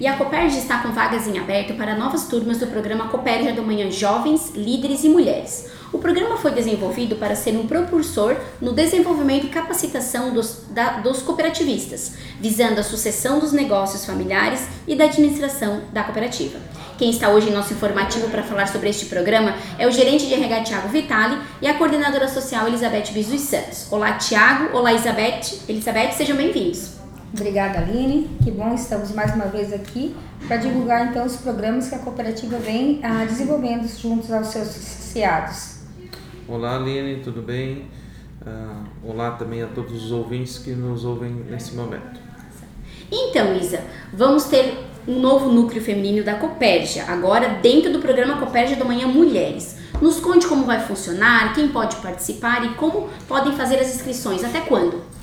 E a Coperj está com vagas em aberto para novas turmas do programa Coperja do Manhã Jovens, Líderes e Mulheres. O programa foi desenvolvido para ser um propulsor no desenvolvimento e capacitação dos, da, dos cooperativistas, visando a sucessão dos negócios familiares e da administração da cooperativa. Quem está hoje em nosso informativo para falar sobre este programa é o gerente de RH Tiago Vitali e a coordenadora social Elizabeth Bizus Santos. Olá, Tiago. Olá, Elizabeth. Elizabeth, sejam bem-vindos. Obrigada, Aline. Que bom, estamos mais uma vez aqui para divulgar então os programas que a cooperativa vem ah, desenvolvendo juntos aos seus associados. Olá, Aline, tudo bem? Uh, olá também a todos os ouvintes que nos ouvem nesse momento. Então, Isa, vamos ter um novo núcleo feminino da Copérgia, agora dentro do programa Copérgia do Manhã Mulheres. Nos conte como vai funcionar, quem pode participar e como podem fazer as inscrições, até quando?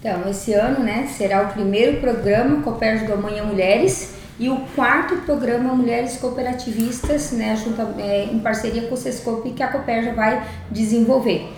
Então, esse ano, né, será o primeiro programa Copérgia do Manhã Mulheres e o quarto programa Mulheres Cooperativistas, né, junto, é, em parceria com o Sescope, que a Cooperja vai desenvolver.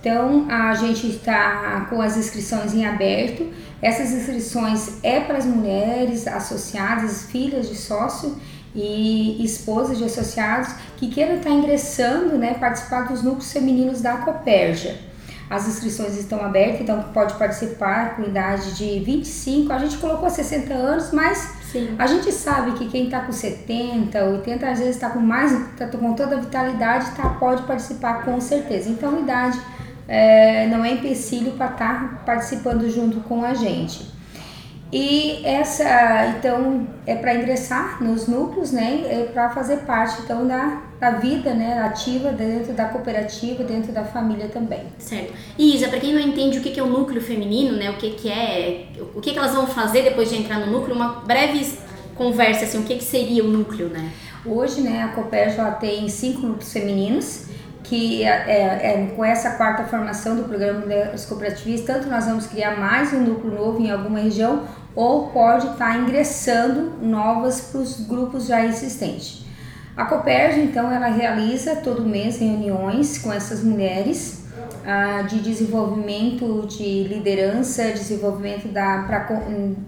Então, a gente está com as inscrições em aberto. Essas inscrições é para as mulheres associadas, filhas de sócio e esposas de associados que queiram estar ingressando, né, participar dos núcleos femininos da Coperja. As inscrições estão abertas, então pode participar com idade de 25, a gente colocou 60 anos, mas Sim. A gente sabe que quem está com 70, 80, às vezes está com mais, tá com toda a vitalidade, tá, pode participar com certeza. Então, idade é, não é empecilho para estar tá participando junto com a gente. E essa, então, é para ingressar nos núcleos, né? É para fazer parte, então, da, da vida, né? Ativa dentro da cooperativa, dentro da família também. Certo. E Isa, para quem não entende o que é o núcleo feminino, né? O que, que é, o que, que elas vão fazer depois de entrar no núcleo, uma breve conversa, assim, o que, que seria o núcleo, né? Hoje, né, a já tem cinco núcleos femininos, que é, é, é, com essa quarta formação do programa das cooperativas, tanto nós vamos criar mais um núcleo novo em alguma região, ou pode estar tá ingressando novas para os grupos já existentes. A Cooperja, então, ela realiza todo mês reuniões com essas mulheres ah, de desenvolvimento de liderança, desenvolvimento da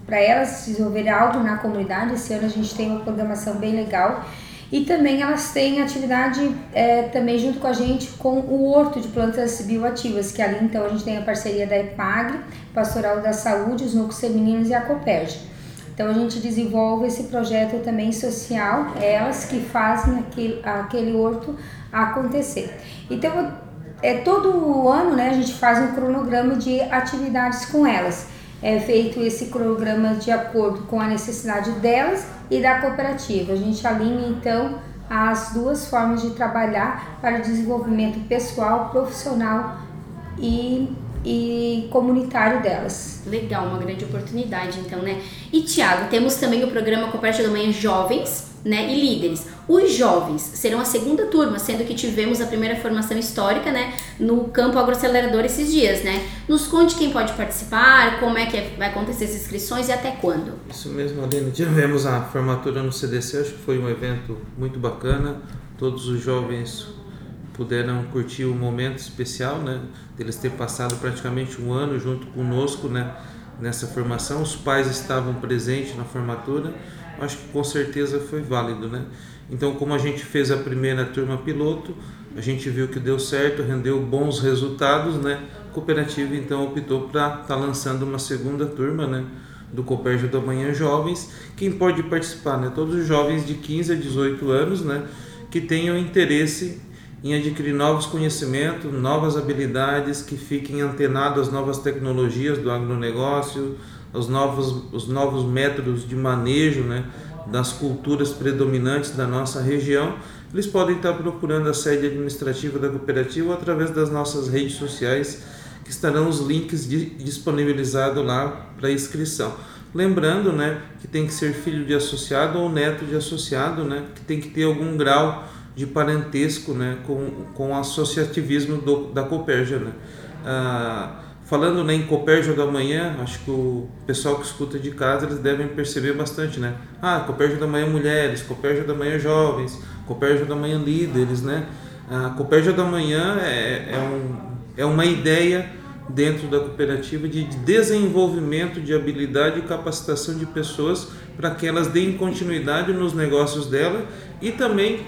para elas desenvolverem algo na comunidade. Esse ano a gente tem uma programação bem legal e também elas têm atividade é, também junto com a gente com o Horto de Plantas Bioativas, que ali então a gente tem a parceria da EPAGRE, Pastoral da Saúde, os Núcleos Femininos e a Copérgia. Então a gente desenvolve esse projeto também social, elas que fazem aquele, aquele horto acontecer. Então é todo ano né, a gente faz um cronograma de atividades com elas é feito esse cronograma de acordo com a necessidade delas e da cooperativa. A gente alinha então as duas formas de trabalhar para o desenvolvimento pessoal, profissional e, e comunitário delas. Legal, uma grande oportunidade então, né? E Tiago, temos também o programa Cooperativa da Manhã Jovens, né, e líderes. Os jovens serão a segunda turma, sendo que tivemos a primeira formação histórica, né, no campo agroacelerador esses dias, né? Nos conte quem pode participar, como é que é, vai acontecer as inscrições e até quando. Isso mesmo, Aline. Tivemos a formatura no CDC, acho que foi um evento muito bacana. Todos os jovens puderam curtir um momento especial, né? Deles ter passado praticamente um ano junto conosco, né? Nessa formação, os pais estavam presentes na formatura acho que com certeza foi válido, né? Então, como a gente fez a primeira turma piloto, a gente viu que deu certo, rendeu bons resultados, né? A cooperativa então optou para estar tá lançando uma segunda turma, né? Do Copérgio da Manhã Jovens. Quem pode participar, né? Todos os jovens de 15 a 18 anos, né? Que tenham interesse em adquirir novos conhecimentos, novas habilidades, que fiquem antenados às novas tecnologias do agronegócio, os novos, os novos métodos de manejo né, das culturas predominantes da nossa região, eles podem estar procurando a sede administrativa da cooperativa através das nossas redes sociais, que estarão os links disponibilizados lá para inscrição. Lembrando né, que tem que ser filho de associado ou neto de associado, né, que tem que ter algum grau de parentesco né, com, com o associativismo do, da Cooperja. Né. Ah, Falando né, em Copérgio da Manhã, acho que o pessoal que escuta de casa eles devem perceber bastante, né? Ah, Copérgio da Manhã Mulheres, Copérgio da Manhã Jovens, Copérgio da Manhã Líderes, né? A Copérgio da Manhã é, é, um, é uma ideia dentro da cooperativa de desenvolvimento de habilidade e capacitação de pessoas para que elas deem continuidade nos negócios dela e também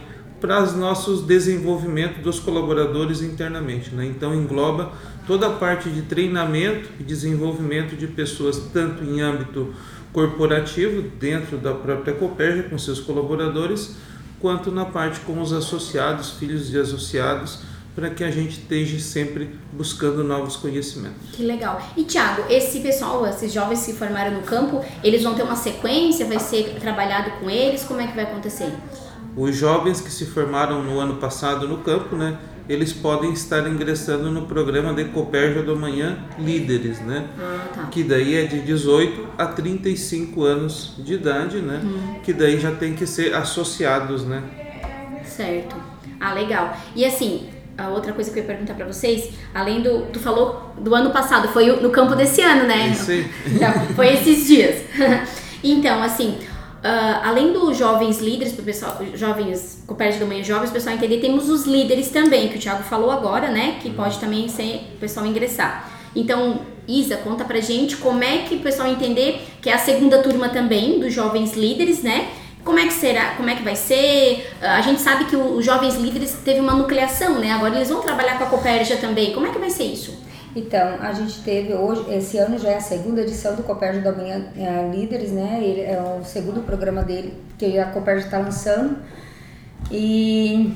para os nossos desenvolvimento dos colaboradores internamente. Né? Então engloba toda a parte de treinamento e desenvolvimento de pessoas, tanto em âmbito corporativo, dentro da própria Coperja, com seus colaboradores, quanto na parte com os associados, filhos de associados, para que a gente esteja sempre buscando novos conhecimentos. Que legal. E Tiago, esse pessoal, esses jovens que formaram no campo, eles vão ter uma sequência? Vai ser trabalhado com eles? Como é que vai acontecer? Os jovens que se formaram no ano passado no campo, né, eles podem estar ingressando no programa de Coperja do Amanhã Líderes, né? Ah, tá. Que daí é de 18 a 35 anos de idade, né? Hum. Que daí já tem que ser associados, né? Certo. Ah, legal. E assim, a outra coisa que eu ia perguntar para vocês, além do. Tu falou do ano passado, foi no campo desse ano, né? Isso aí. Então, foi esses dias. então, assim, uh, além dos jovens líderes, pro pessoal, jovens, Copércio da Manhã Jovens, pessoal entender, temos os líderes também, que o Thiago falou agora, né? Que pode também ser o pessoal ingressar. Então, Isa, conta pra gente como é que o pessoal entender que é a segunda turma também dos jovens líderes, né? Como é que será? Como é que vai ser? A gente sabe que os jovens líderes teve uma nucleação, né? Agora eles vão trabalhar com a Copérgia também. Como é que vai ser isso? Então, a gente teve hoje, esse ano já é a segunda edição do Copérgia da Manhã é, Líderes, né? Ele é o segundo programa dele que a Copérgia está lançando. E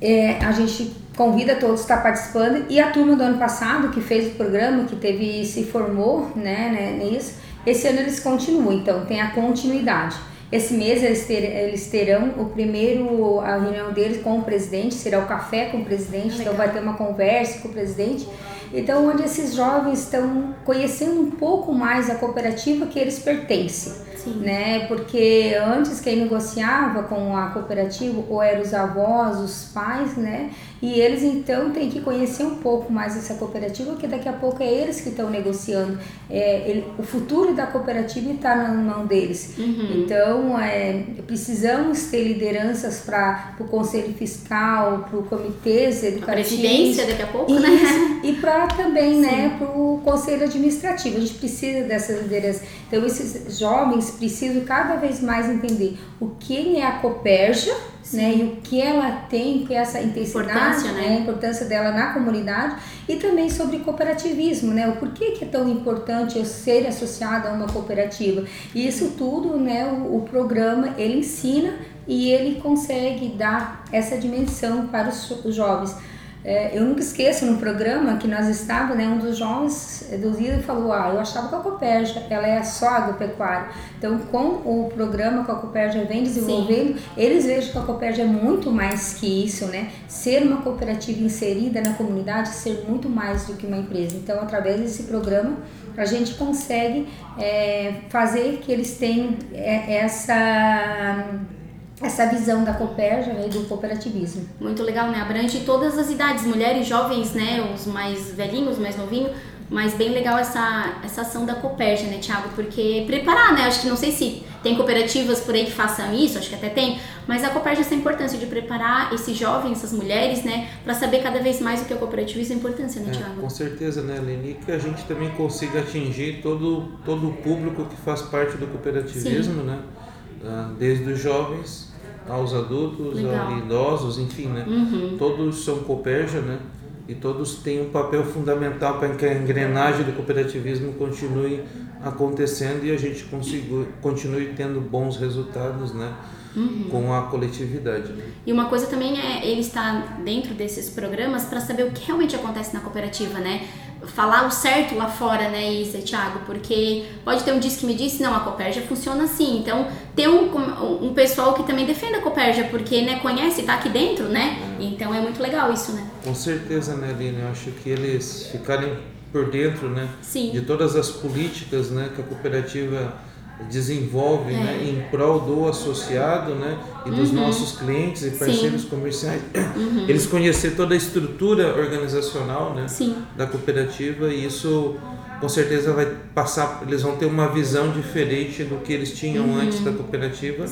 é, a gente convida todos a estar participando. E a turma do ano passado, que fez o programa, que teve se formou né, né, nisso, esse ano eles continuam, então tem a continuidade. Esse mês eles, ter, eles terão o primeiro, a reunião deles com o presidente, será o café com o presidente, Ah, então legal. vai ter uma conversa com o presidente. Então, onde esses jovens estão conhecendo um pouco mais a cooperativa que eles pertencem Sim. né? Porque antes quem negociava com a cooperativa ou eram os avós, os pais, né? E eles então têm que conhecer um pouco mais essa cooperativa, porque daqui a pouco é eles que estão negociando. É, ele- o futuro da cooperativa está na mão deles. Uhum. Então, é, precisamos ter lideranças para o conselho fiscal, para o comitês A educativos. presidência daqui a pouco, né? Isso, e para também, né, para o conselho administrativo. A gente precisa dessas lideranças. Então, esses jovens precisam cada vez mais entender o que é a Coperja, né, e o que ela tem, que é essa intensidade, Importância, né? a importância dela na comunidade e também sobre cooperativismo, né, o porquê que é tão importante eu ser associado a uma cooperativa. E isso tudo, né, o, o programa ele ensina e ele consegue dar essa dimensão para os jovens. É, eu nunca esqueço no programa que nós estávamos, né, um dos jovens eh, do Zida falou, ah, eu achava que a Copérgia, ela é só agropecuária. Então, com o programa que a Copérgia vem desenvolvendo, eles vejam que a Copérgia é muito mais que isso, né? Ser uma cooperativa inserida na comunidade, ser muito mais do que uma empresa. Então, através desse programa, a gente consegue é, fazer que eles tenham é, essa essa visão da Copérgia né, e do cooperativismo. Muito legal, né? Abrange todas as idades, mulheres, jovens, né? Os mais velhinhos, os mais novinhos. Mas bem legal essa, essa ação da Copérgia, né, Thiago? Porque preparar, né? Acho que não sei se tem cooperativas por aí que façam isso, acho que até tem, mas a Copérgia essa importância de preparar esses jovens, essas mulheres, né, para saber cada vez mais o que é cooperativismo e a importância, né, É, Thiago? com certeza, né, Leni? Que a gente também consiga atingir todo, todo o público que faz parte do cooperativismo, né? Ah, Desde os jovens aos adultos, Legal. aos idosos, enfim, né? Uhum. Todos são Coperja, né? E todos têm um papel fundamental para que a engrenagem do cooperativismo continue acontecendo e a gente consiga, continue tendo bons resultados, né? Uhum. Com a coletividade. Né? E uma coisa também é ele estar dentro desses programas para saber o que realmente acontece na cooperativa, né? Falar o certo lá fora, né, Isa Thiago? Porque pode ter um diz que me disse, não, a Copérgia funciona assim. Então, ter um, um pessoal que também defenda a Copérgia, porque, né, conhece, tá aqui dentro, né? Então é muito legal isso, né? Com certeza, né, Aline? Eu acho que eles ficarem por dentro, né? Sim. de todas as políticas né, que a cooperativa desenvolve É. né, em prol do associado né, e dos Uhum. nossos clientes e parceiros comerciais. Uhum. Eles conhecer toda a estrutura organizacional né, Sim. da cooperativa e isso com certeza vai passar, eles vão ter uma visão diferente do que eles tinham uhum. antes da cooperativa,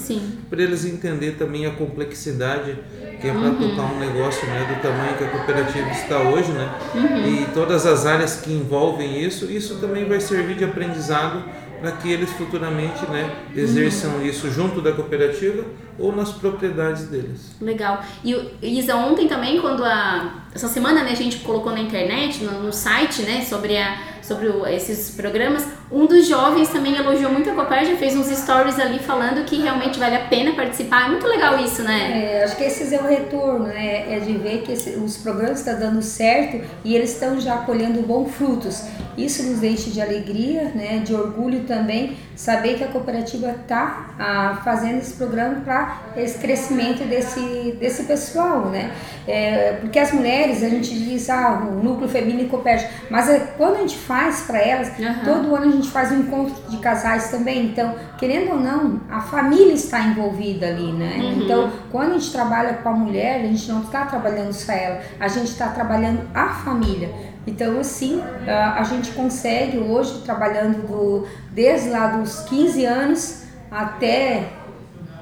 para eles entender também a complexidade que é para uhum. tocar um negócio né, do tamanho que a cooperativa está hoje, né? Uhum. E todas as áreas que envolvem isso, isso também vai servir de aprendizado para que eles futuramente né, exerçam uhum. isso junto da cooperativa ou nas propriedades deles. Legal. E Isa, ontem também, quando a. Essa semana né, a gente colocou na internet, no, no site, né, sobre a sobre o, esses programas, um dos jovens também elogiou muito a Copérgia, fez uns stories ali falando que realmente vale a pena participar. É muito legal isso, né? É, acho que esse é o retorno, né? É de ver que esse, os programas estão dando certo e eles estão já colhendo bons frutos. Isso nos deixa de alegria, né? De orgulho também, saber que a cooperativa está ah, fazendo esse programa para esse crescimento desse, desse pessoal, né? É, porque as mulheres, a gente diz, ah, o núcleo feminino Copérgia, mas é, quando a gente faz faz para elas. Uhum. Todo ano a gente faz um encontro de casais também. Então, querendo ou não, a família está envolvida ali, né? Uhum. Então, quando a gente trabalha com a mulher, a gente não está trabalhando só ela, a gente está trabalhando a família. Então, assim, a gente consegue hoje, trabalhando do, desde lá dos 15 anos até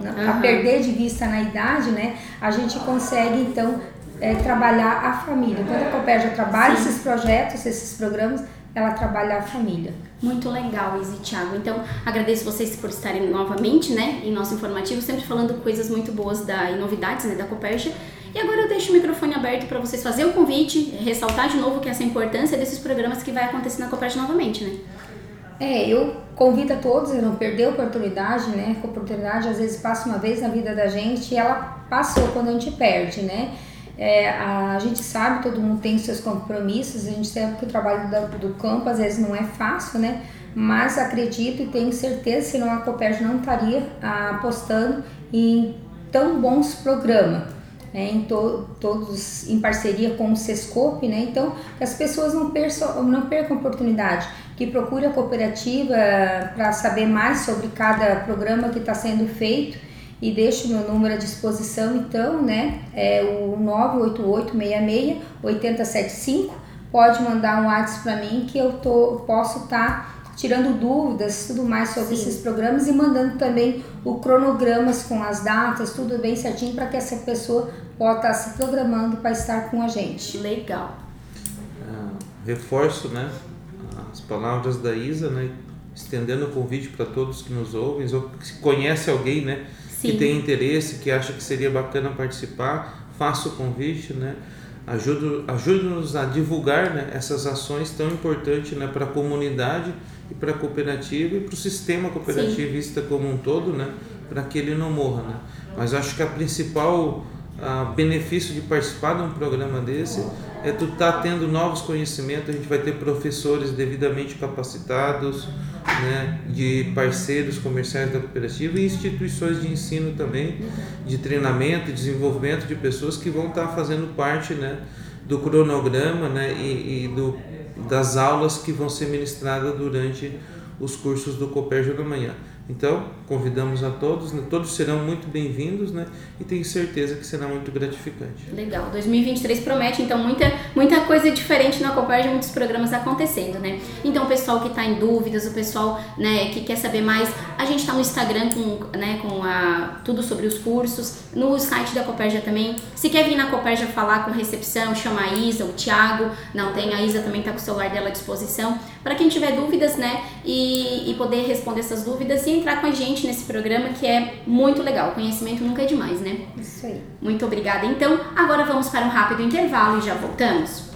uhum. a perder de vista na idade, né? A gente consegue, então, é, trabalhar a família. Quando a Copérgia trabalha Sim. esses projetos, esses programas, ela trabalha a família. Muito legal, Izzy Thiago. Então, agradeço vocês por estarem novamente, né, em nosso informativo, sempre falando coisas muito boas da, e novidades, né, da Coperja. E agora eu deixo o microfone aberto para vocês fazer o convite, ressaltar de novo que essa importância desses programas que vai acontecer na Coperja novamente, né? É, eu convido a todos a não perder a oportunidade, né? A oportunidade às vezes passa uma vez na vida da gente e ela passou quando a gente perde, né? É, a, gente sabe, todo mundo tem seus compromissos, a gente sabe que o trabalho do, do campo às vezes não é fácil, né? Mas acredito e tenho certeza, senão a Copérgia não estaria apostando em tão bons programas. Né, em to, todos em parceria com o Sescope, né? Então, que as pessoas não, percam, não percam a oportunidade, que procure a cooperativa para saber mais sobre cada programa que está sendo feito e deixo meu número à disposição então, né? É o 98866 8075. Pode mandar um WhatsApp para mim que eu tô, posso estar tá tirando dúvidas, tudo mais sobre Sim. esses programas e mandando também o cronogramas com as datas, tudo bem certinho para que essa pessoa possa estar tá se programando para estar com a gente. Legal. É, reforço, né? As palavras da Isa, né? Estendendo o convite para todos que nos ouvem, ou que conhece alguém, né? Sim. que tem interesse, que acha que seria bacana participar, faça o convite, né? Ajude-nos a divulgar né, essas ações tão importantes né, para a comunidade e para a cooperativa e para o sistema cooperativista Sim. como um todo, né, para que ele não morra. Né? Mas acho que a principal a benefício de participar de um programa desse é tu tá tendo novos conhecimentos, a gente vai ter professores devidamente capacitados, né, de parceiros comerciais da cooperativa e instituições de ensino também, de treinamento e desenvolvimento de pessoas que vão estar fazendo parte né, do cronograma né, e, e do, das aulas que vão ser ministradas durante os cursos do Copérgio da Manhã. Então, convidamos a todos, né? todos serão muito bem-vindos, né? E tenho certeza que será muito gratificante. Legal. 2023 promete, então, muita, muita coisa diferente na Copérgia, muitos programas acontecendo, né? Então, o pessoal que está em dúvidas, o pessoal né, que quer saber mais, a gente está no Instagram com, né, com a, tudo sobre os cursos, no site da Copérgia também. Se quer vir na Copérgia falar com recepção, chama a Isa, o Thiago. Não, tem a Isa também está com o celular dela à disposição. Para quem tiver dúvidas, né? E, e poder responder essas dúvidas e entrar com a gente nesse programa que é muito legal. Conhecimento nunca é demais, né? Isso aí. Muito obrigada. Então, agora vamos para um rápido intervalo e já voltamos.